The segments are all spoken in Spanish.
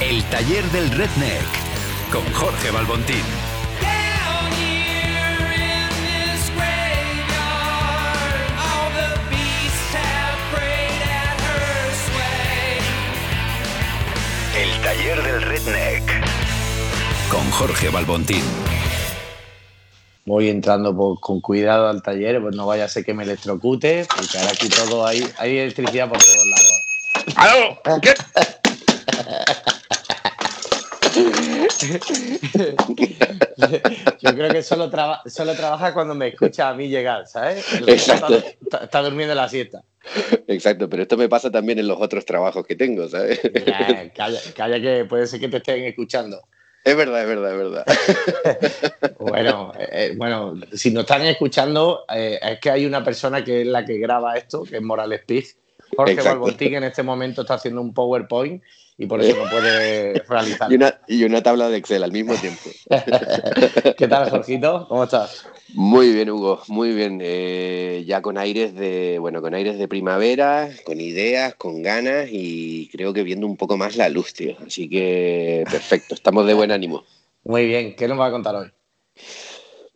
El taller del Redneck con Jorge Balbontín. Down here in this graveyard, all the beasts have prayed at her sway. El taller del Redneck con Jorge Balbontín. Voy entrando por- con cuidado al taller, pues no vaya a ser que me electrocute, porque ahora aquí todo hay, hay electricidad por todos lados. ¡Aló! ¿Qué? Yo creo que solo, traba- solo trabaja cuando me escucha a mí llegar, ¿sabes? Exacto. Está, está- está durmiendo la siesta. Exacto, pero esto me pasa también en los otros trabajos que tengo, ¿sabes? Ya, calla, calla que puede ser que te estén escuchando. Es verdad, es verdad, es verdad. Bueno, eh, eh, bueno, si nos están escuchando, eh, es que hay una persona que es la que graba esto, que es Morales Piz. Jorge. Balbontín en este momento está haciendo un PowerPoint y por eso no puede realizar. Y una, y una tabla de Excel al mismo tiempo. ¿Qué tal, Jorgito? ¿Cómo estás? Muy bien, Hugo, muy bien. Eh, ya con aires de, bueno, con aires de primavera, con ideas, con ganas y creo que viendo un poco más la luz, tío. Así que perfecto, estamos de buen ánimo. Muy bien, ¿qué nos va a contar hoy?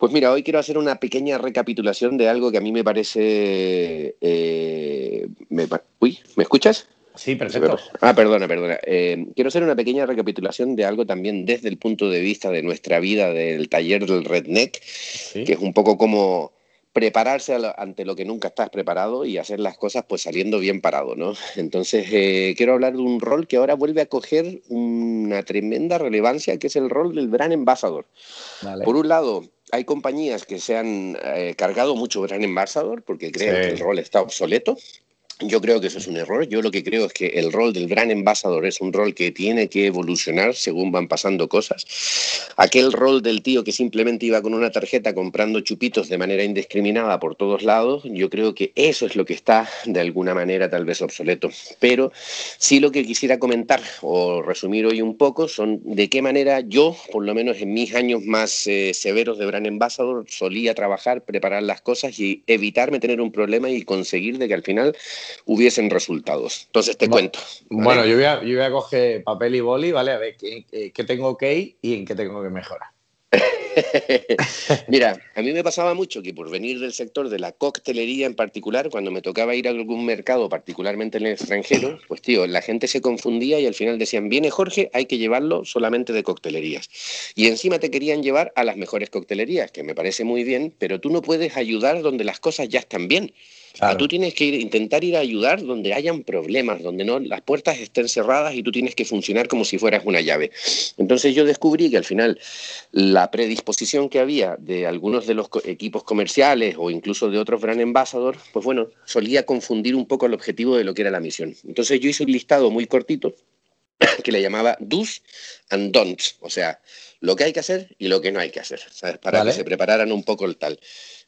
Pues mira, hoy quiero hacer una pequeña recapitulación de algo que a mí me parece... eh, me Uy, ¿me escuchas? Sí, perfecto. Ah, perdona, perdona. Eh, quiero hacer una pequeña recapitulación de algo también desde el punto de vista de nuestra vida del taller del Redneck, Sí. que es un poco como prepararse ante lo que nunca estás preparado y hacer las cosas pues saliendo bien parado, ¿no? Entonces eh, quiero hablar de un rol que ahora vuelve a coger una tremenda relevancia, que es el rol del Brand Ambassador. Vale. Por un lado, hay compañías que se han eh, cargado mucho Brand Ambassador porque creen Sí. que el rol está obsoleto. Yo creo que eso es un error. Yo lo que creo es que el rol del Brand Ambassador es un rol que tiene que evolucionar según van pasando cosas. Aquel rol del tío que simplemente iba con una tarjeta comprando chupitos de manera indiscriminada por todos lados, yo creo que eso es lo que está de alguna manera tal vez obsoleto. Pero sí lo que quisiera comentar o resumir hoy un poco son de qué manera yo, por lo menos en mis años más eh, severos de Brand Ambassador, solía trabajar, preparar las cosas y evitarme tener un problema y conseguir de que al final hubiesen resultados. Entonces te cuento. ¿vale? Bueno, yo voy, a, yo voy a coger papel y boli, ¿vale? A ver qué- qué tengo que ir y en qué tengo que mejorar. Mira, a mí me pasaba mucho que por venir del sector de la coctelería en particular, cuando me tocaba ir a algún mercado, particularmente en el extranjero, pues tío, la gente se confundía y al final decían, viene Jorge, hay que llevarlo solamente de coctelerías. Y encima te querían llevar a las mejores coctelerías, que me parece muy bien, pero tú no puedes ayudar donde las cosas ya están bien. Claro. tú tienes que ir- intentar ir a ayudar donde hayan problemas, donde no las puertas estén cerradas y tú tienes que funcionar como si fueras una llave. Entonces yo descubrí que al final la predisposición que había de algunos de los co- equipos comerciales o incluso de otros brand ambassador, pues bueno, solía confundir un poco el objetivo de lo que era la misión. Entonces yo hice un listado muy cortito que le llamaba do's and don'ts, o sea, lo que hay que hacer y lo que no hay que hacer, ¿sabes? Para Vale. que se prepararan un poco el tal.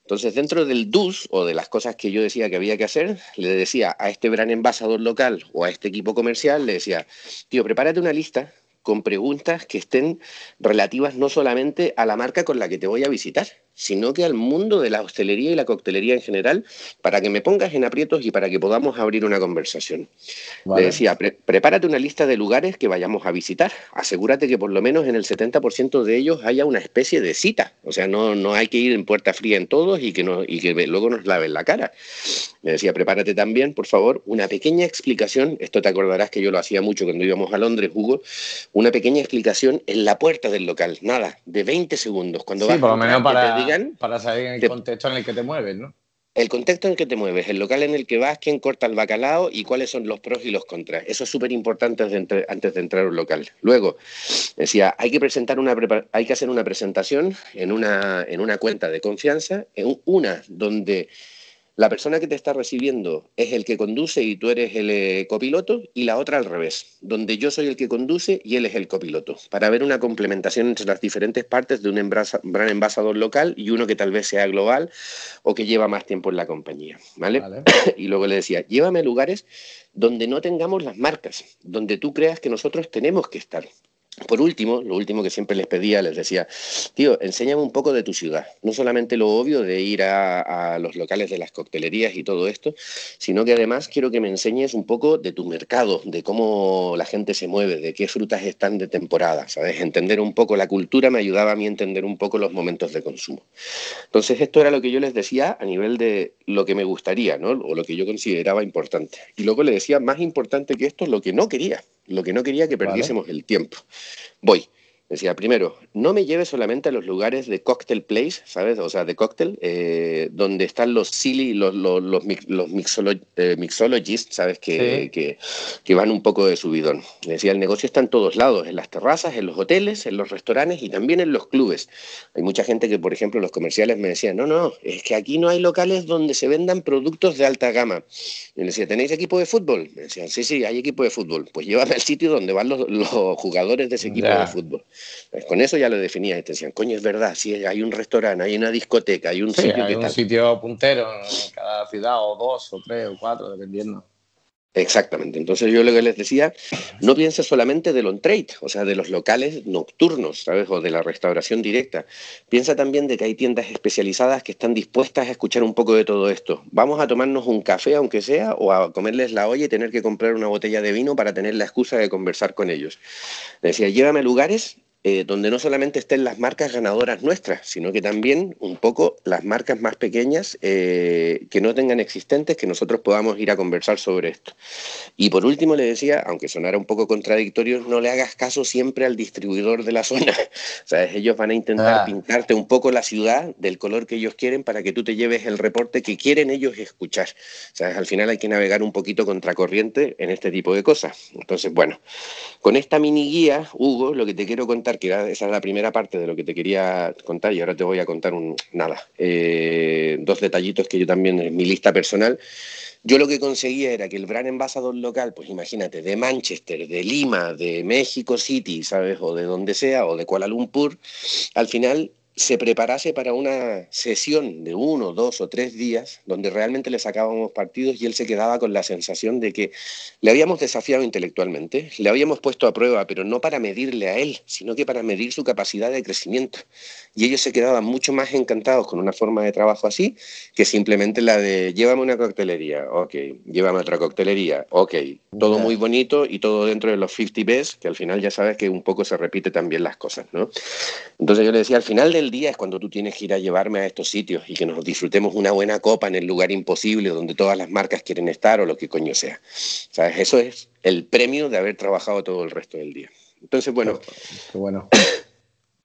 Entonces, dentro del do's o de las cosas que yo decía que había que hacer, le decía a este gran embajador local o a este equipo comercial, le decía, tío, prepárate una lista con preguntas que estén relativas no solamente a la marca con la que te voy a visitar, sino que al mundo de la hostelería y la coctelería en general, para que me pongas en aprietos y para que podamos abrir una conversación. ¿vale? Le decía, "Pre- prepárate una lista de lugares que vayamos a visitar. Asegúrate que por lo menos en el 70% de ellos haya una especie de cita. O sea, no, no hay que ir en puerta fría en todos y que, no, y que luego nos laven la cara. Me decía, prepárate también, por favor, una pequeña explicación. Esto te acordarás que yo lo hacía mucho cuando íbamos a Londres, Hugo. Una pequeña explicación en la puerta del local. Nada, de 20 segundos. Cuando Sí, vas por lo menos para, digan para saber el te- contexto en el que te mueves, ¿no? el contexto en el que te mueves, el local en el que vas, quién corta el bacalao y cuáles son los pros y los contras. Eso es súper importante antes de entrar a un local. Luego, decía, hay que, presentar una, hay que hacer una presentación en una, en una cuenta de confianza, en una donde la persona que te está recibiendo es el que conduce y tú eres el eh, copiloto, y la otra al revés, donde yo soy el que conduce y él es el copiloto, para ver una complementación entre las diferentes partes de un gran envasador local y uno que tal vez sea global o que lleva más tiempo en la compañía. ¿vale? Vale. Y luego le decía, llévame a lugares donde no tengamos las marcas, donde tú creas que nosotros tenemos que estar. Por último, lo último que siempre les pedía, les decía, tío, enséñame un poco de tu ciudad. No solamente lo obvio de ir a, los locales de las coctelerías y todo esto, sino que además quiero que me enseñes un poco de tu mercado, de cómo la gente se mueve, de qué frutas están de temporada, ¿sabes? Entender un poco la cultura me ayudaba a mí a entender un poco los momentos de consumo. Entonces, esto era lo que yo les decía a nivel de lo que me gustaría, ¿no? O lo que yo consideraba importante. Y luego le decía, más importante que esto, lo que no quería lo que no quería que perdiésemos vale. el tiempo. Voy. Decía, primero, no me lleves solamente a los lugares de cocktail place, ¿sabes? O sea, de cóctel, eh, donde están los silly, los, los, los, los mixolo, eh, mixologists, ¿sabes? Que, sí. que, que, van un poco de subidón. Decía, el negocio está en todos lados, en las terrazas, en los hoteles, en los restaurantes y también en los clubes. Hay mucha gente que, por ejemplo, los comerciales me decían, no, no, es que aquí no hay locales donde se vendan productos de alta gama. Y le decía, ¿tenéis equipo de fútbol? Me decían, sí, sí, hay equipo de fútbol. Pues llévame al sitio donde van los, los jugadores de ese equipo yeah. de fútbol. Pues con eso ya lo definía y te decían, coño, es verdad, si sí, hay un restaurante, hay una discoteca, hay un sí, sitio hay que un tal. sitio puntero en cada ciudad, o dos, o tres, o cuatro, dependiendo. Exactamente. Entonces yo lo que les decía, no pienses solamente del on-trade, o sea, de los locales nocturnos, ¿sabes? O de la restauración directa. Piensa también de que hay tiendas especializadas que están dispuestas a escuchar un poco de todo esto. Vamos a tomarnos un café, aunque sea, o a comerles la olla y tener que comprar una botella de vino para tener la excusa de conversar con ellos. Decía, llévame a lugares eh, donde no solamente estén las marcas ganadoras nuestras, sino que también un poco las marcas más pequeñas eh, que no tengan existentes, que nosotros podamos ir a conversar sobre esto. Y por último le decía, aunque sonara un poco contradictorio, no le hagas caso siempre al distribuidor de la zona. ¿Sabes? Ellos van a intentar ah. pintarte un poco la ciudad del color que ellos quieren para que tú te lleves el reporte que quieren ellos escuchar. ¿Sabes? Al final hay que navegar un poquito contracorriente en este tipo de cosas. Entonces, bueno, con esta mini guía, Hugo, lo que te quiero contar que era, esa es la primera parte de lo que te quería contar y ahora te voy a contar un, nada, eh, dos detallitos que yo también en mi lista personal. Yo lo que conseguía era que el brand envasador local, pues imagínate, de Manchester, de Lima, de México City, ¿sabes? O de donde sea, o de Kuala Lumpur, al final se preparase para una sesión de uno, dos o tres días donde realmente le sacábamos partidos y él se quedaba con la sensación de que le habíamos desafiado intelectualmente, le habíamos puesto a prueba, pero no para medirle a él, sino que para medir su capacidad de crecimiento. Y ellos se quedaban mucho más encantados con una forma de trabajo así que simplemente la de llévame una coctelería, ok, llévame otra coctelería, ok, todo muy bonito y todo dentro de los 50 best, que al final ya sabes que un poco se repite también las cosas, ¿no? Entonces yo le decía, al final del día es cuando tú tienes que ir a llevarme a estos sitios y que nos disfrutemos una buena copa en el lugar imposible donde todas las marcas quieren estar o lo que coño sea. ¿Sabes? Eso es el premio de haber trabajado todo el resto del día. Entonces, bueno. Qué bueno.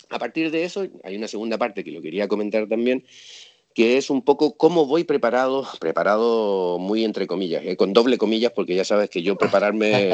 A partir de eso, hay una segunda parte que lo quería comentar también, que es un poco cómo voy preparado, preparado muy entre comillas, ¿eh? con doble comillas, porque ya sabes que yo prepararme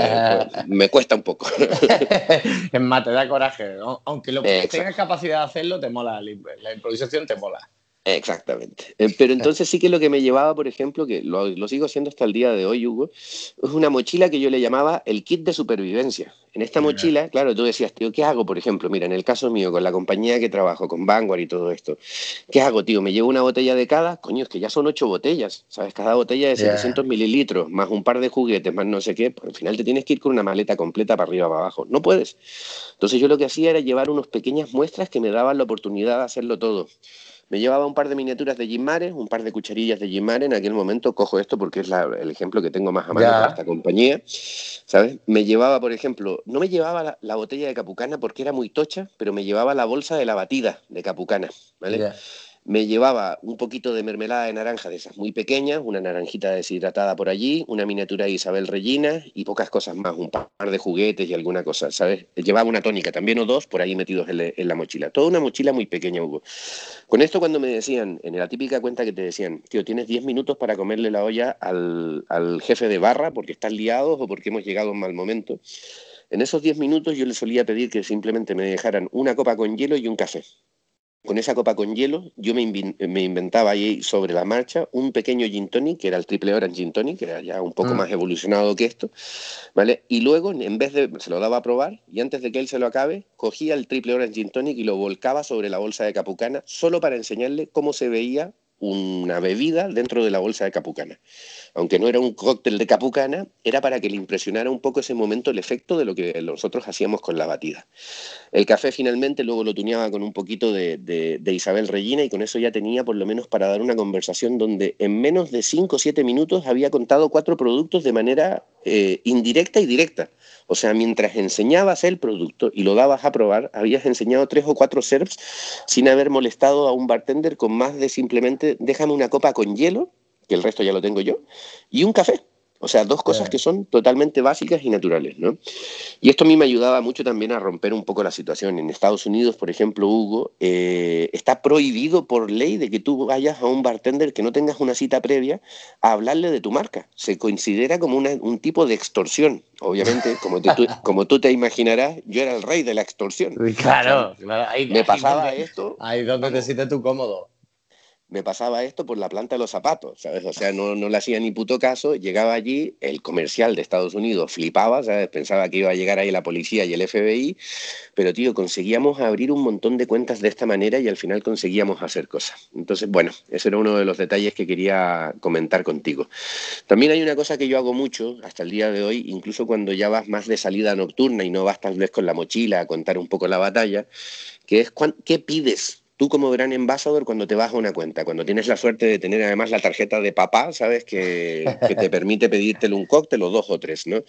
pues, me cuesta un poco. es más, te da coraje, ¿no? aunque lo, tengas capacidad de hacerlo, te mola, la improvisación te mola. Exactamente. Eh, pero entonces sí que lo que me llevaba, por ejemplo, que lo, lo, sigo haciendo hasta el día de hoy, Hugo, es una mochila que yo le llamaba el kit de supervivencia. En esta mochila, claro, tú decías, tío, ¿qué hago, por ejemplo? Mira, en el caso mío, con la compañía que trabajo, con Vanguard y todo esto, ¿qué hago, tío? ¿Me llevo una botella de cada? Coño, es que ya son ocho botellas, ¿sabes? Cada botella de 700 yeah. mililitros, más un par de juguetes, más no sé qué. Pues, al final te tienes que ir con una maleta completa para arriba, para abajo. No puedes. Entonces yo lo que hacía era llevar unas pequeñas muestras que me daban la oportunidad de hacerlo todo. Me llevaba un par de miniaturas de Jim Mare, un par de cucharillas de Jim Mare. En aquel momento cojo esto porque es la, el ejemplo que tengo más a mano para esta compañía. ¿Sabes? Me llevaba, por ejemplo, no me llevaba la, la, botella de Capucana porque era muy tocha, pero me llevaba la bolsa de la batida de Capucana. ¿Vale? Me llevaba un poquito de mermelada de naranja de esas muy pequeñas, una naranjita deshidratada por allí, una miniatura de Isabel Regina y pocas cosas más, un par de juguetes y alguna cosa, ¿sabes? Llevaba una tónica también o dos por ahí metidos en, en la mochila. Toda una mochila muy pequeña, Hugo. Con esto cuando me decían, en la típica cuenta que te decían, tío, tienes 10 minutos para comerle la olla al, al jefe de barra porque están liados o porque hemos llegado un mal momento. En esos 10 minutos yo le solía pedir que simplemente me dejaran una copa con hielo y un café con esa copa con hielo, yo me, inv me, inventaba ahí sobre la marcha un pequeño gin tonic, que era el triple orange gin tonic, que era ya un poco mm. más evolucionado que esto, ¿vale? Y luego, en vez de, se lo daba a probar, y antes de que él se lo acabe, cogía el triple orange gin tonic y lo volcaba sobre la bolsa de capucana, solo para enseñarle cómo se veía una bebida dentro de la bolsa de Capucana. Aunque no era un cóctel de Capucana, era para que le impresionara un poco ese momento el efecto de lo que nosotros hacíamos con la batida. El café finalmente luego lo tuneaba con un poquito de, Isabel Regina y con eso ya tenía por lo menos para dar una conversación donde en menos de 5 o 7 minutos había contado cuatro productos de manera eh, indirecta y directa. O sea, mientras enseñabas el producto y lo dabas a probar, habías enseñado tres o cuatro serves sin haber molestado a un bartender con más de simplemente déjame una copa con hielo, que el resto ya lo tengo yo, y un café. O sea, dos cosas que son totalmente básicas y naturales, ¿no? Y esto a mí me ayudaba mucho también a romper un poco la situación. En Estados Unidos, por ejemplo, Hugo, eh, está prohibido por ley de que tú vayas a un bartender que no tengas una cita previa a hablarle de tu marca. Se considera como una- un tipo de extorsión. Obviamente, como, te- tú, como tú te imaginarás, yo era el rey de la extorsión. Claro, claro. Ahí, Me pasaba esto Ahí donde te sientes tú cómodo. Me pasaba esto por la planta de los zapatos, ¿sabes? O sea, no, no le hacía ni puto caso. Llegaba allí, el comercial de Estados Unidos flipaba, ¿sabes? Pensaba que iba a llegar ahí la policía y el FBI, pero, tío, conseguíamos abrir un montón de cuentas de esta manera y al final conseguíamos hacer cosas. Entonces, bueno, ese era uno de los detalles que quería comentar contigo. También hay una cosa que yo hago mucho hasta el día de hoy, incluso cuando ya vas más de salida nocturna y no vas tal vez con la mochila a contar un poco la batalla, que es qué pides tú como gran embajador cuando te vas a una cuenta, cuando tienes la suerte de tener además la tarjeta de papá, ¿sabes? Que, te permite pedírtelo un cóctel o dos o tres, ¿no?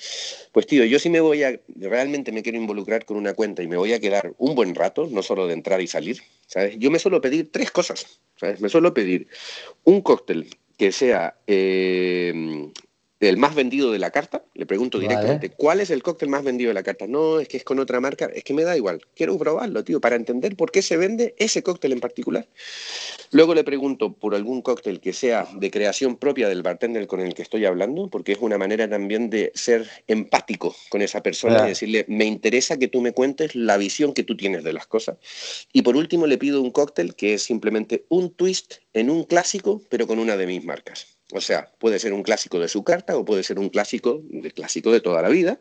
Pues tío, yo sí me voy a, realmente me quiero involucrar con una cuenta y me voy a quedar un buen rato, no solo de entrar y salir, ¿sabes? Yo me suelo pedir tres cosas, ¿sabes? Me suelo pedir un cóctel que sea eh, el más vendido de la carta, le pregunto Vale. directamente, ¿cuál es el cóctel más vendido de la carta? No, es que es con otra marca, es que me da igual, quiero probarlo, tío, para entender por qué se vende ese cóctel en particular. Luego le pregunto por algún cóctel que sea de creación propia del bartender con el que estoy hablando, porque es una manera también de ser empático con esa persona y decirle, me interesa que tú me cuentes la visión que tú tienes de las cosas. Y por último le pido un cóctel que es simplemente un twist en un clásico, pero con una de mis marcas. O sea, puede ser un clásico de su carta o puede ser un clásico de clásico de toda la vida,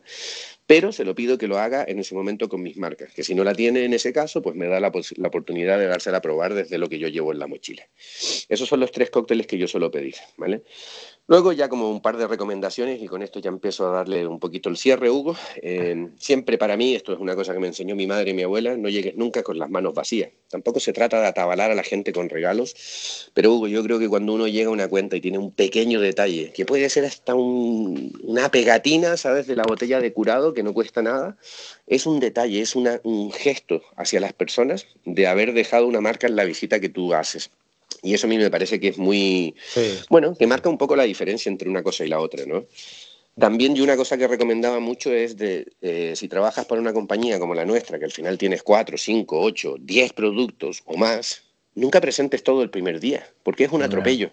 pero se lo pido que lo haga en ese momento con mis marcas, que si no la tiene en ese caso, pues me da la, la oportunidad de dársela a probar desde lo que yo llevo en la mochila. Esos son los tres cócteles que yo suelo pedir, ¿vale? Luego ya como un par de recomendaciones y con esto ya empiezo a darle un poquito el cierre, Hugo. Eh, siempre para mí, esto es una cosa que me enseñó mi madre y mi abuela, no llegues nunca con las manos vacías. Tampoco se trata de atabalar a la gente con regalos, pero Hugo, yo creo que cuando uno llega a una cuenta y tiene un pequeño detalle, que puede ser hasta un- una pegatina, ¿sabes?, de la botella de curado que no cuesta nada, es un detalle, es una- un gesto hacia las personas de haber dejado una marca en la visita que tú haces. Y eso a mí me parece que es muy, Sí. bueno, que marca un poco la diferencia entre una cosa y la otra, ¿no? También yo una cosa que recomendaba mucho es de, eh, si trabajas para una compañía como la nuestra, que al final tienes cuatro, cinco, ocho, diez productos o más, nunca presentes todo el primer día, porque es un atropello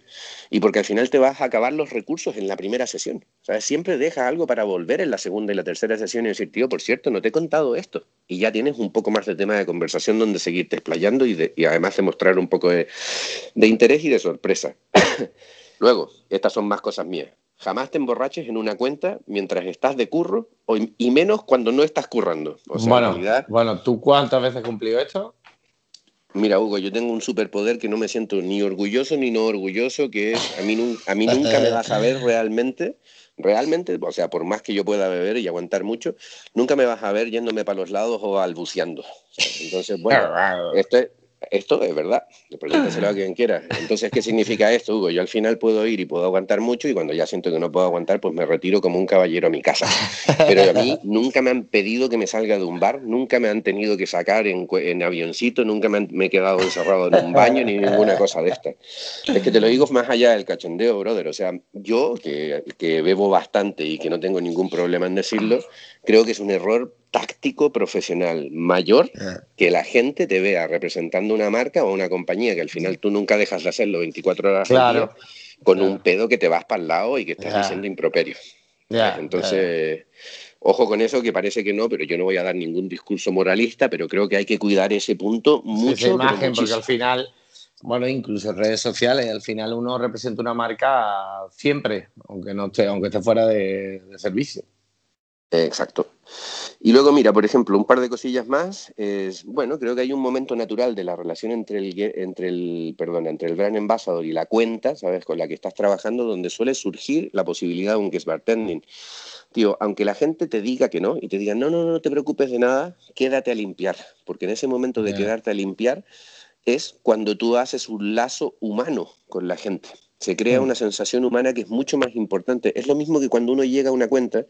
y porque al final te vas a acabar los recursos en la primera sesión. O sea, siempre deja algo para volver en la segunda y la tercera sesión y decir, tío, por cierto, no te he contado esto. Y ya tienes un poco más de tema de conversación donde seguirte explayando y, de- y además demostrar un poco de, de interés y de sorpresa. Luego, estas son más cosas mías. Jamás te emborraches en una cuenta mientras estás de curro o- y menos cuando no estás currando. O sea, en bueno, realidad, bueno, ¿tú cuántas veces has cumplido esto? Mira, Hugo, yo tengo un superpoder que no me siento ni orgulloso ni no orgulloso, que es a mí, nun- a mí nunca me vas a ver realmente, realmente, o sea, por más que yo pueda beber y aguantar mucho, nunca me vas a ver yéndome para los lados o balbuceando. Entonces, bueno, esto es, esto es verdad, pregúntaselo a quien quiera. Entonces, ¿qué significa esto, Hugo? Yo al final puedo ir y puedo aguantar mucho y cuando ya siento que no puedo aguantar, pues me retiro como un caballero a mi casa. Pero a mí nunca me han pedido que me salga de un bar, nunca me han tenido que sacar en, avioncito, nunca me, han- me he quedado encerrado en un baño ni ninguna cosa de esta. Es que te lo digo más allá del cachondeo, brother. O sea, yo que, que bebo bastante y que no tengo ningún problema en decirlo, creo que es un error táctico profesional mayor que la gente te vea representando una marca o una compañía que al final tú nunca dejas de hacerlo 24 horas al Claro. día con Claro. un pedo que te vas para el lado y que estás Ya. diciendo improperios. Ya, Entonces, ojo con eso, que parece que no, pero yo no voy a dar ningún discurso moralista, pero creo que hay que cuidar ese punto mucho. esa imagen, porque al final, bueno, incluso en redes sociales, al final uno representa una marca siempre, aunque no esté, aunque esté fuera de, de servicio. Exacto, Y luego, mira, por ejemplo, un par de cosillas más. Es, bueno, creo que hay un momento natural de la relación entre el, entre el, perdón, entre el brand ambassador y la cuenta, ¿sabes? Con la que estás trabajando, donde suele surgir la posibilidad de un guest bartending. Tío, aunque la gente te diga que no y te diga, no, no, no te preocupes de nada, quédate a limpiar. Porque en ese momento de quedarte a limpiar es cuando tú haces un lazo humano con la gente. Se crea Mm. una sensación humana que es mucho más importante. Es lo mismo que cuando uno llega a una cuenta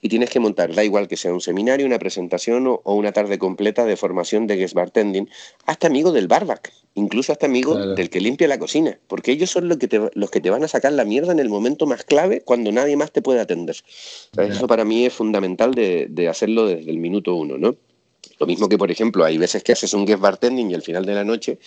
y tienes que montar, da igual que sea un seminario, una presentación o, o una tarde completa de formación de guest bartending, hasta amigo del barback, incluso hasta amigo Claro. del que limpia la cocina, porque ellos son los que, te, los que te van a sacar la mierda en el momento más clave cuando nadie más te puede atender. Eso para mí es fundamental de, de hacerlo desde el minuto uno, ¿no? Lo mismo que, por ejemplo, hay veces que haces un guest bartending y al final de la noche,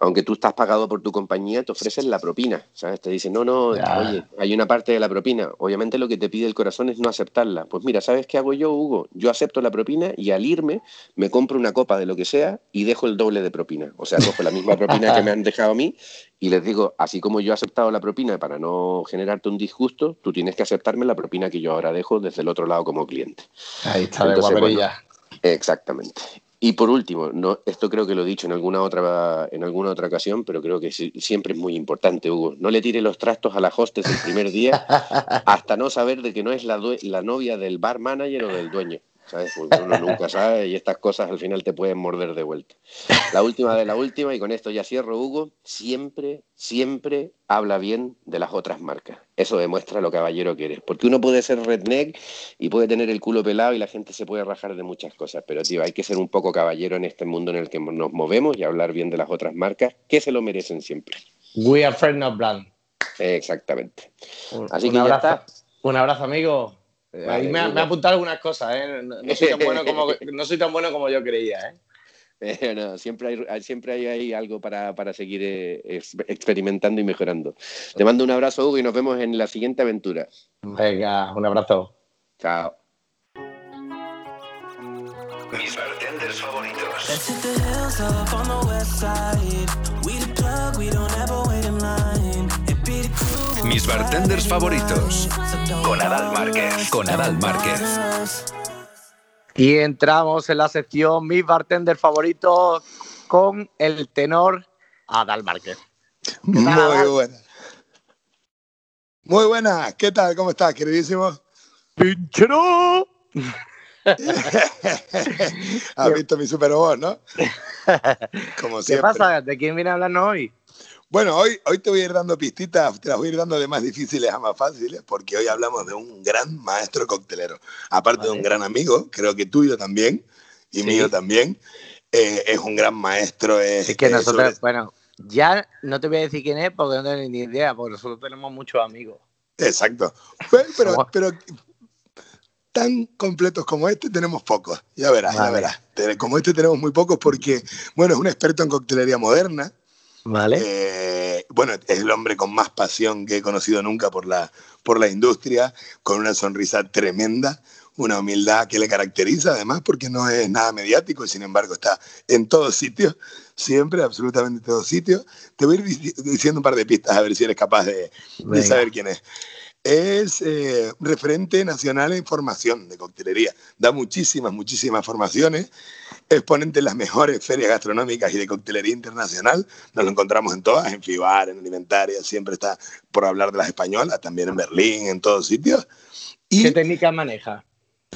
aunque tú estás pagado por tu compañía, te ofrecen la propina, ¿sabes? Te dicen, no, no, Ya. oye, hay una parte de la propina. Obviamente lo que te pide el corazón es no aceptarla. Pues mira, ¿sabes qué hago yo, Hugo? Yo acepto la propina y al irme me compro una copa de lo que sea y dejo el doble de propina. O sea, cojo la misma propina que me han dejado a mí y les digo, así como yo he aceptado la propina para no generarte un disgusto, tú tienes que aceptarme la propina que yo ahora dejo desde el otro lado como cliente. Ahí está de Entonces, guaperilla. Exactamente. Y por último, no, esto creo que lo he dicho en alguna otra, en alguna otra ocasión, pero creo que siempre es muy importante, Hugo. No le tire los trastos a la hostess el primer día hasta no saber de que no es la, la novia del bar manager o del dueño. ¿Sabes? Porque uno nunca sabe y estas cosas al final te pueden morder de vuelta. La última de la última, y con esto ya cierro, Hugo, siempre, siempre habla bien de las otras marcas. Eso demuestra lo caballero que eres. Porque uno puede ser redneck y puede tener el culo pelado y la gente se puede rajar de muchas cosas. Pero, tío, hay que ser un poco caballero en este mundo en el que nos movemos y hablar bien de las otras marcas que se lo merecen siempre. We are friend not brand. Exactamente. Así un que ya abrazo, está. Un abrazo, amigo. Vale, Ahí me, ha- Hugo. me ha apuntado algunas cosas, ¿eh? No, no soy tan bueno como, no soy tan bueno como yo creía, ¿eh? Eh, no, siempre hay, siempre hay, algo para, para seguir eh, ex- experimentando y mejorando. Te mando un abrazo, Hugo, y nos vemos en la siguiente aventura. Venga, un abrazo. Chao. Mis bartenders favoritos. Mis bartenders favoritos. Con Adal Márquez. Con Adal Márquez. Y entramos en la sección Mis bartender favoritos con el tenor Adal Márquez. Muy tal? buena. Muy buena. ¿Qué tal? ¿Cómo estás, queridísimo? ¡Pinchero! Has visto mi super voz, ¿no? Como ¿Qué pasa? ¿De quién viene a hablarnos hoy? Bueno, hoy, hoy te voy a ir dando pistitas, te las voy a ir dando de más difíciles a más fáciles, porque hoy hablamos de un gran maestro coctelero. Aparte de Vale. un gran amigo, creo que tuyo también, y Sí. mío también. eh, es un gran maestro. Es, Es que nosotros, sobre- bueno, ya no te voy a decir quién es porque no tengo ni idea, porque nosotros tenemos muchos amigos. Exacto. Pero, pero, pero tan completos como este tenemos pocos. Ya verás, ya Vale. verás. Te- Como este tenemos muy pocos porque, bueno, es un experto en coctelería moderna. ¿Vale? Eh, bueno, es el hombre con más pasión que he conocido nunca por la, por la industria, con una sonrisa tremenda, una humildad que le caracteriza además porque no es nada mediático y sin embargo está en todos sitios, siempre, absolutamente en todos sitios. Te voy a ir dic- diciendo un par de pistas a ver si eres capaz de, saber quién es. Es eh, referente nacional en formación de coctelería. Da muchísimas, muchísimas formaciones. Exponente en las mejores ferias gastronómicas y de coctelería internacional. Nos lo encontramos en todas, en FIBAR, en Alimentaria, siempre está por hablar de las españolas, también en Berlín, en todos sitios. Y ¿Qué técnica maneja?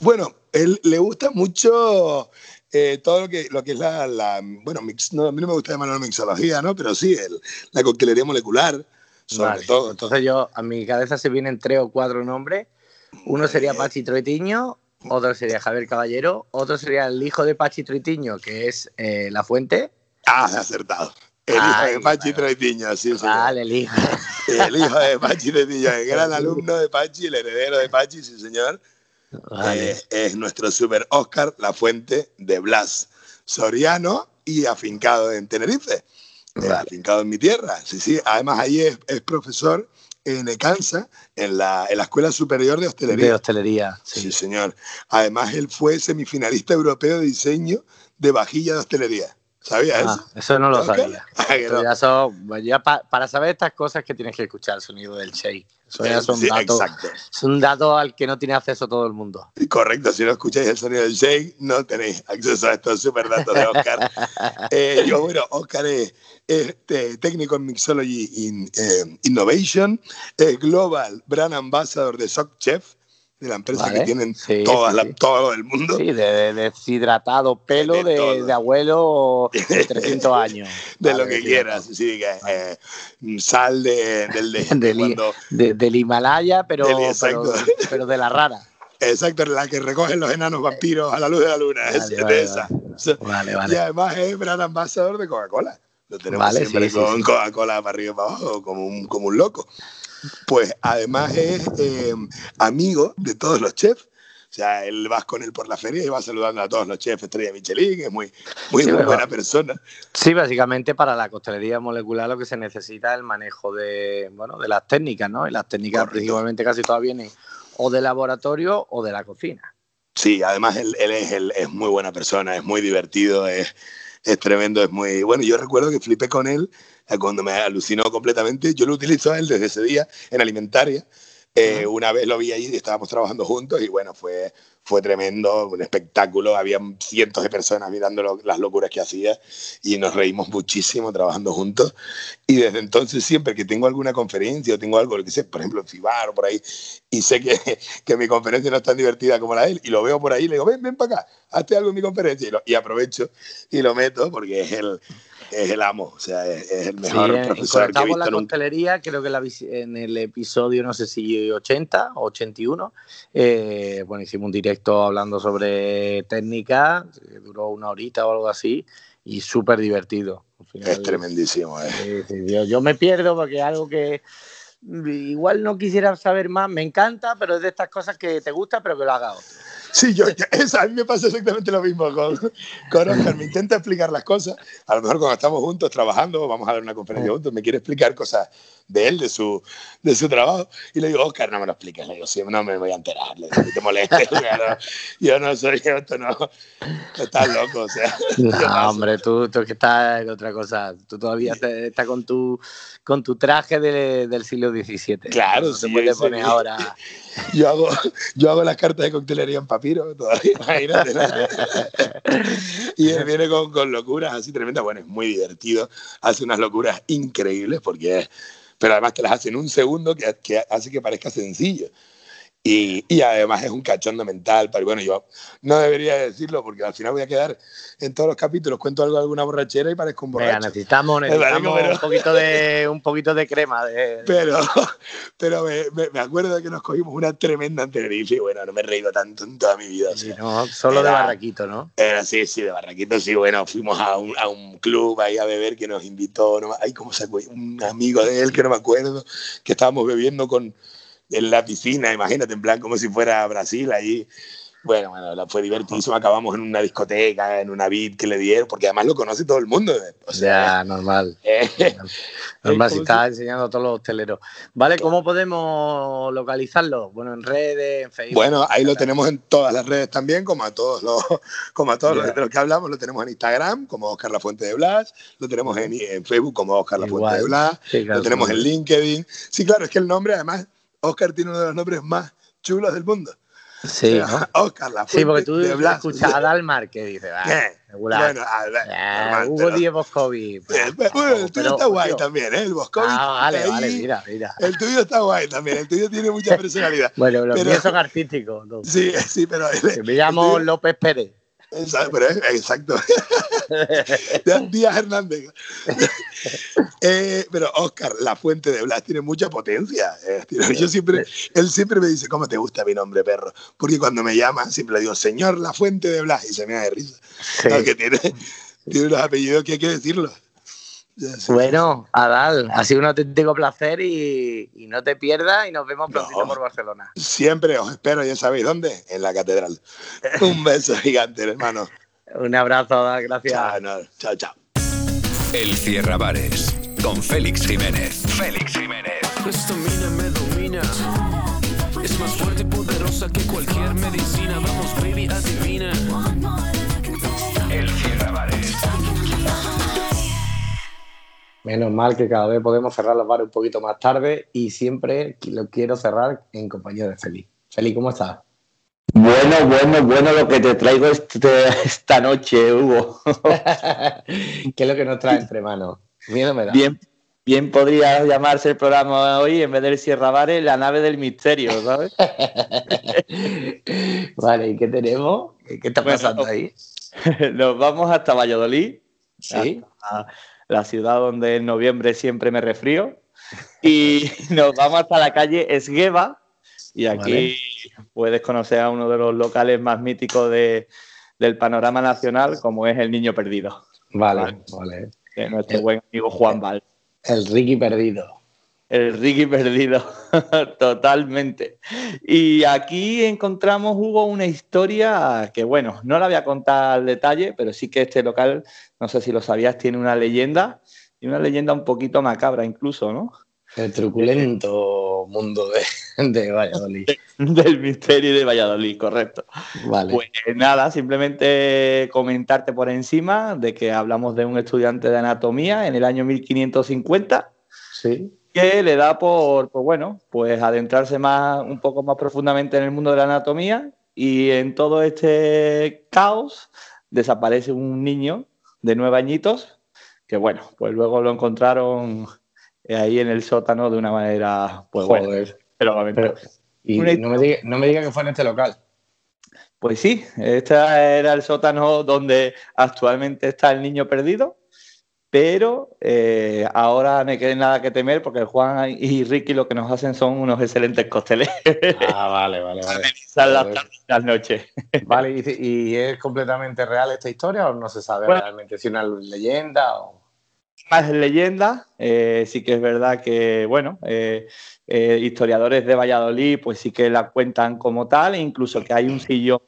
bueno, él le gusta mucho eh, todo lo que, lo que es la, la- bueno, mix- no, a mí no me gusta llamarlo mixología, ¿no? Pero sí, el- la coctelería molecular, sobre Vale, todo. Entonces yo, a mi cabeza se vienen tres o cuatro nombres. Uno sería Pachi Troitiño, otro sería Javier Caballero, otro sería el hijo de Pachi Troitiño, que es eh, La Fuente. Ah, acertado. El hijo Ay, de Pachi bueno. Troitiño, sí, sí. Vale, el hijo. El hijo de Pachi Troitiño, el gran alumno de Pachi, el heredero de Pachi, sí, señor. Vale. Eh, es nuestro super Oscar, la fuente de Blas Soriano y afincado en Tenerife. Eh, Vale. afincado en mi tierra. Sí, sí. Además, ahí es, es profesor en Ecansa, en la, en la Escuela Superior de Hostelería. de hostelería. Sí, Sí. señor. Además, él fue semifinalista europeo de diseño de vajilla de hostelería. ¿Sabías Ah, eso? eso no lo sabía. Ah, no. ya son- ya pa- para saber estas cosas que tienes que escuchar el sonido del shake. Eso ya son Sí, datos, es un dato al que no tiene acceso todo el mundo. Correcto, si no escucháis el sonido del shake, no tenéis acceso a estos super datos de Oscar. Eh, yo, bueno, Oscar es, es, eh, técnico en Mixology in- eh, Innovation, es Global Brand Ambassador de Sock Chef, de la empresa Vale, que tienen sí, todas sí, la- sí. todo el mundo. Sí, de, de deshidratado pelo De de, abuelo de 300 años. De Vale, lo que quieras, sí, que, eh, sal de, del de, Del, cuando, de- del Himalaya, pero, pero, pero de la rara. exacto, la que recogen los enanos vampiros a la luz de la luna, Vale, es de esa. Vale, Y además es brand ambassador de Coca-Cola. Lo tenemos siempre con. Coca-Cola para arriba y para abajo, como un, como un loco. Pues además es eh, amigo de todos los chefs. O sea, él vas con él por la feria y va saludando a todos los chefs estrella Michelin, es muy, muy, Sí, muy pero- buena persona. Sí, básicamente para la costelería molecular lo que se necesita es el manejo de, bueno, de las técnicas, ¿no? Y las técnicas Correcto. principalmente casi todas vienen o de laboratorio o de la cocina. Sí, además él, él es, él es muy buena persona, es muy divertido, es, es tremendo, es muy... Bueno, yo recuerdo que flipé con él eh, cuando me alucinó completamente. Yo lo utilizo a él desde ese día en Alimentaria. Eh, Una vez lo vi ahí y estábamos trabajando juntos y bueno, fue, fue tremendo, un espectáculo. Había cientos de personas mirando las locuras que hacía y nos reímos muchísimo trabajando juntos. Y desde entonces, siempre que tengo alguna conferencia o tengo algo, que sé, por ejemplo, en Fibar o por ahí, y sé que, que mi conferencia no es tan divertida como la de él, y lo veo por ahí, le digo, ven, ven para acá, hazte algo en mi conferencia, y, y aprovecho y lo meto porque es el, es el amo, o sea, es, es el mejor Sí, en- profesor que he conectado con visto la nunca. costelería, creo que la en el episodio, no sé si 80 o 81, eh, bueno, hicimos un directo hablando sobre técnica, que duró una horita o algo así, y súper divertido. Es tremendísimo, eh. Sí, sí, yo, yo me pierdo porque es algo que igual no quisiera saber más, me encanta, pero es de estas cosas que te gusta, pero que lo haga otro. Sí, yo, es- a mí me pasa exactamente lo mismo con, con Oscar. Me intenta explicar las cosas. A lo mejor cuando estamos juntos trabajando, vamos a dar una conferencia juntos, me quiere explicar cosas de él, de su, de su trabajo. Y le digo, Oscar, no me lo expliques. Le digo, sí, no me voy a enterar. Le digo, "Ni te molestes. yo no soy esto, no. Estás loco, o sea. No, hombre, tú, tú que estás en otra cosa. Tú todavía te- estás con tu, con tu traje de- del siglo XVII. Claro, no sí, puedes sí. poner ahora. Yo hago, yo hago las cartas de coctelería en papiro todavía, imagínate. Y él viene con, con locuras así tremendas. Bueno, es muy divertido. Hace unas locuras increíbles porque es, pero además te las hace en un segundo que, que hace que parezca sencillo. Y, y además es un cachondo mental. Pero bueno, yo no debería decirlo porque al final voy a quedar en todos los capítulos, cuento algo de alguna borrachera y parezco un Venga, borracho. necesitamos, necesitamos pero- un, poquito de, un poquito de crema. De, Pero, pero me, me- me acuerdo de que nos cogimos una tremenda en Tenerife y bueno, no me he reído tanto en toda mi vida. o sea. Sí, no, solo de Era- barraquito, ¿no? Era así, sí, de Barraquito, sí, bueno, fuimos a un, a un club ahí a beber que nos invitó, no, ay, ¿cómo se acuerda? Un amigo de él que no me acuerdo, que estábamos bebiendo con, en la piscina, imagínate, en plan como si fuera Brasil ahí. Bueno, bueno, fue divertidísimo, acabamos en una discoteca, en una beat que le dieron, porque además lo conoce todo el mundo. O sea, ya, normal. eh, Normal, si estás enseñando a todos los hosteleros. ¿Vale? ¿Cómo podemos localizarlo? Bueno, en redes, en Facebook. Bueno, ahí lo tenemos en todas las redes también, como a todos los, como a todos los de los que hablamos, lo tenemos en Instagram como Oscar La Fuente de Blas, lo tenemos en, en Facebook como Oscar La Fuente Igual. de Blas, Sí, claro, lo tenemos sí. en LinkedIn. Sí, claro, es que el nombre, además, Oscar tiene uno de los nombres más chulos del mundo. Sí, O sea, ¿no? Oscar La Sí, porque tú de Blas. escuchas a Dalmar que dice, va, ¿Qué? regular. Bueno, a ver, Ah, Hugo Díez Boscovi. pues, Eh, bueno, el tuyo pero, está guay tío, también, ¿eh? El Boscovi. Ah, vale, vale, mira, mira. El tuyo está guay también, el tuyo tiene mucha personalidad. Bueno, los pero- míos son artísticos. ¿no? Sí, sí, pero... el- me llamo el López Pérez. Exacto, pero es- exacto. Díaz Hernández. Eh, pero Oscar, la fuente de Blas tiene mucha potencia. eh, tiene- yo siempre, él siempre me dice, ¿cómo te gusta mi nombre, perro? Porque cuando me llama, siempre le digo, señor, la fuente de Blas, y se me da de risa. Sí. Tiene, tiene unos apellidos que hay que decirlo. Ya, sí. Bueno, Adal, ha sido un auténtico placer y, y no te pierdas y nos vemos prontito No. por Barcelona. Siempre os espero, ya sabéis dónde, en la catedral. Un beso gigante, hermano. Un abrazo, Adal, gracias. Chao, no, chao, chao. El Cierra Bares con Félix Jiménez. Félix Jiménez. Esta mina me domina. Es más fuerte y poderosa que cualquier medicina. Vamos, baby, adivina. El Cierra Menos mal que cada vez podemos cerrar los bares un poquito más tarde y siempre lo quiero cerrar en compañía de Feli. Feli, ¿cómo estás? Bueno, bueno, bueno lo que te traigo este, esta noche, Hugo. ¿Qué es lo que nos trae entre manos? Miedo me da. Bien, bien podría llamarse el programa hoy, en vez del Sierra Bares, la nave del misterio, ¿sabes? vale, ¿y qué tenemos? ¿Qué está pasando ahí? Nos vamos hasta Valladolid, ¿Sí? La ciudad donde en noviembre siempre me refrío, y nos vamos hasta la calle Esgueva, y aquí puedes conocer a uno de los locales más míticos del panorama nacional, como es el Niño Perdido. Vale, vale. De nuestro buen amigo Juan Val. El Ricky Perdido. El Ricky Perdido, totalmente. Y aquí encontramos, Hugo, una historia que, bueno, no la voy a contar al detalle, pero sí que este local, no sé si lo sabías, tiene una leyenda, y una leyenda un poquito macabra incluso, ¿no? El truculento mundo de, Valladolid. del misterio de Valladolid, correcto. Vale. Pues nada, simplemente comentarte por encima de que hablamos de un estudiante de anatomía en el año 1550. Sí. Que le da por, pues bueno, pues adentrarse más, un poco más profundamente en el mundo de la anatomía y en todo este caos desaparece un niño de nueve añitos que bueno, pues luego lo encontraron eh, ahí en el sótano de una manera, pues Joder. pero, y no me, diga, no me diga que fue en este local. Pues sí, este era el sótano donde actualmente está el niño perdido, pero eh, ahora no hay que nada que temer porque Juan y Ricky lo que nos hacen son unos excelentes costeles. Ah, vale, vale, vale. las, noches. Vale, ¿y, es completamente real esta historia o no se sabe realmente si es una leyenda o...? más leyenda. Eh, sí que es verdad que, bueno, eh, eh, historiadores de Valladolid, pues sí que la cuentan como tal, e incluso que hay un sillón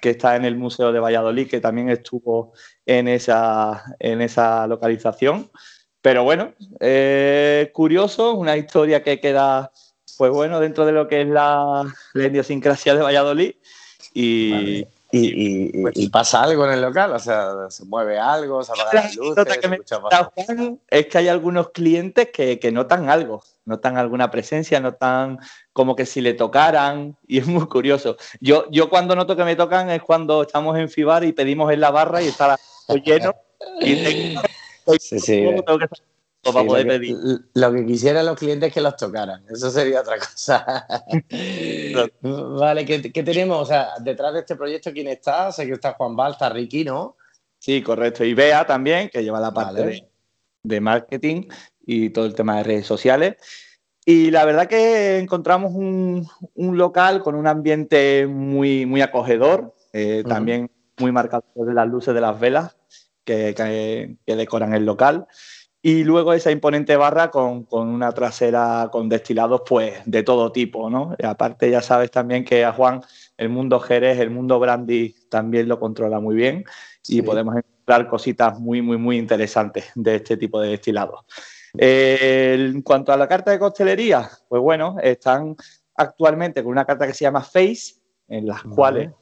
que está en el Museo de Valladolid, que también estuvo en esa, en esa localización. Pero bueno, curioso, una historia que queda, pues bueno, dentro de lo que es la, idiosincrasia de Valladolid. Y, y, pasa algo en el local, o sea, se mueve algo, se apagan las luces. es que hay algunos clientes que, notan algo, notan alguna presencia, notan como que si le tocaran, y es muy curioso. Yo, yo cuando noto que me tocan es cuando estamos en Fibar y pedimos en la barra y está lleno. y sí, sí lo, que, quisieran los clientes es que los tocaran, eso sería otra cosa. vale, ¿qué, tenemos? O sea, detrás de este proyecto, ¿quién está? Sé que está Juan está Ricky, ¿no? Sí, correcto. Y Bea también, que lleva la parte de, marketing y todo el tema de redes sociales. Y la verdad que encontramos un, local con un ambiente muy, muy acogedor, eh, también muy marcado de las luces de las velas que, que decoran el local. Y luego esa imponente barra con, una trasera con destilados pues de todo tipo, ¿no? Y aparte ya sabes también que a Juan el mundo Jerez, el mundo Brandy también lo controla muy bien y podemos encontrar cositas muy, muy, muy interesantes de este tipo de destilados. en cuanto a la carta de costelería, pues bueno, están actualmente con una carta que se llama Face, en las cuales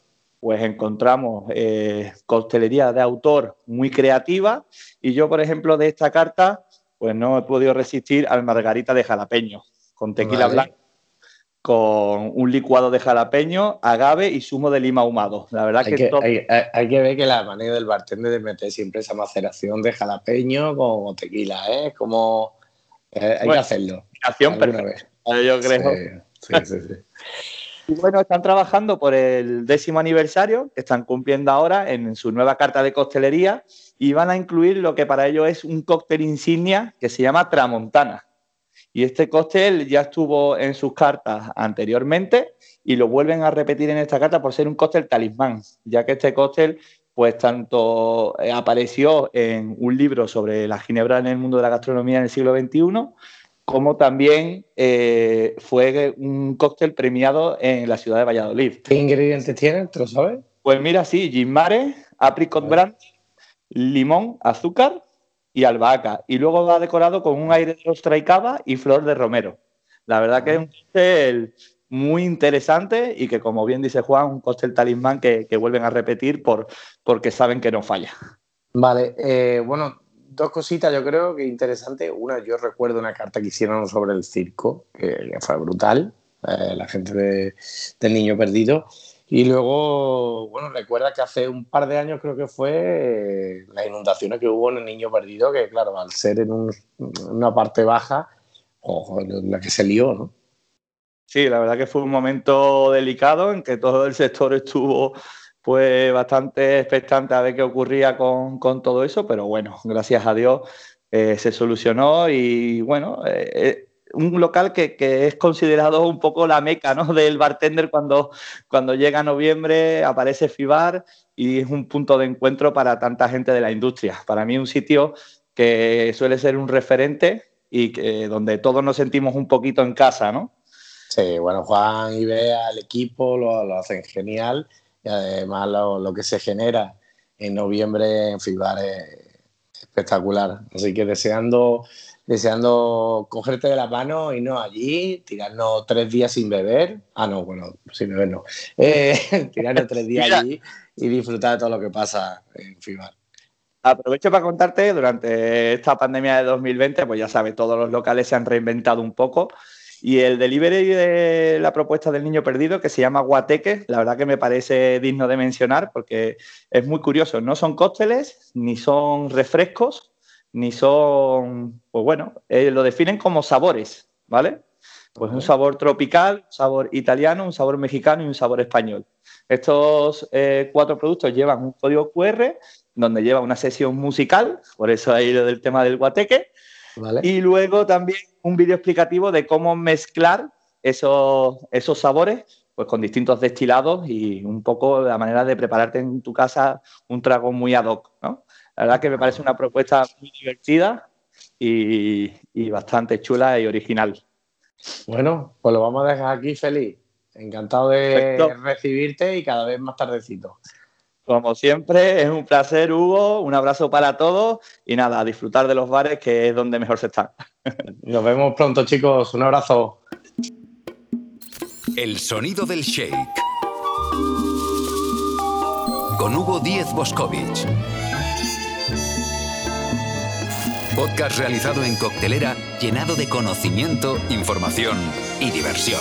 pues encontramos eh, costelería de autor muy creativa y yo, por ejemplo, de esta carta, pues no he podido resistir al margarita de jalapeño, con tequila blanco, con un licuado de jalapeño, agave y zumo de lima ahumado. La verdad hay que, hay, que ver que la manera del bartender de meter siempre esa maceración de jalapeño con tequila, ¿eh? Como eh, hay que hacerlo. Perfecta, yo creo. sí, sí. sí. Bueno, están trabajando por el décimo aniversario, que están cumpliendo ahora en su nueva carta de costelería y van a incluir lo que para ellos es un cóctel insignia que se llama Tramontana. Y este cóctel ya estuvo en sus cartas anteriormente y lo vuelven a repetir en esta carta por ser un cóctel talismán, ya que este cóctel pues tanto eh, apareció en un libro sobre la ginebra en el mundo de la gastronomía en el siglo XXI, como también eh, fue un cóctel premiado en la ciudad de Valladolid. ¿Qué ingredientes tiene? ¿Te lo sabes? Pues mira, sí, gin apricot brandy, limón, azúcar y albahaca. Y luego va decorado con un aire de ostra y cava y flor de romero. La verdad que es un cóctel muy interesante y que, como bien dice Juan, un cóctel talismán que, vuelven a repetir por, porque saben que no falla. Vale, eh, bueno, dos cositas, yo creo que interesantes. Una, yo recuerdo una carta que hicieron sobre el circo, que, fue brutal, eh, la gente del niño perdido. Y luego, bueno, recuerda que hace un par de años creo que fue eh, las inundaciones que hubo en el Niño Perdido, que claro, al ser en una parte baja, ojo, la que se lió, ¿no? Sí, la verdad que fue un momento delicado en que todo el sector estuvo pues bastante expectante a ver qué ocurría con, todo eso, pero bueno, gracias a Dios eh, se solucionó y bueno, eh, un local que, es considerado un poco la meca ¿no? del bartender cuando, cuando llega noviembre, aparece FIBAR y es un punto de encuentro para tanta gente de la industria. Para mí un sitio que suele ser un referente y que, donde todos nos sentimos un poquito en casa, ¿no? Sí, bueno, Juan y Bea, el equipo lo, lo hacen genial y además lo, lo, que se genera en noviembre en FIBAR es espectacular. Así que deseando deseando cogerte de la mano y no allí, tirarnos tres días sin beber. Ah, no, bueno, sin beber no. Eh, tirarnos tres días allí y disfrutar de todo lo que pasa en FIBAR. Aprovecho para contarte, durante esta pandemia de 2020, pues ya sabes, todos los locales se han reinventado un poco. Y el delivery de la propuesta del niño perdido, que se llama Guateque, la verdad que me parece digno de mencionar porque es muy curioso. No son cócteles ni son refrescos, ni son, pues bueno, eh, lo definen como sabores, ¿vale? Pues un sabor tropical, un sabor italiano, un sabor mexicano y un sabor español. Estos eh, cuatro productos llevan un código QR donde lleva una sesión musical, por eso ahí lo del tema del guateque, y luego también un vídeo explicativo de cómo mezclar esos, esos sabores pues con distintos destilados y un poco la manera de prepararte en tu casa un trago muy ad hoc, ¿no? La verdad que me parece una propuesta muy divertida y, bastante chula y original. Bueno, pues lo vamos a dejar aquí feliz. Encantado de recibirte y cada vez más tardecito. Como siempre, es un placer, Hugo. Un abrazo para todos y nada, a disfrutar de los bares, que es donde mejor se está. Nos vemos pronto, chicos. Un abrazo. El sonido del shake. Con Hugo Díez Boscovich. Podcast realizado en coctelera, llenado de conocimiento, información y diversión.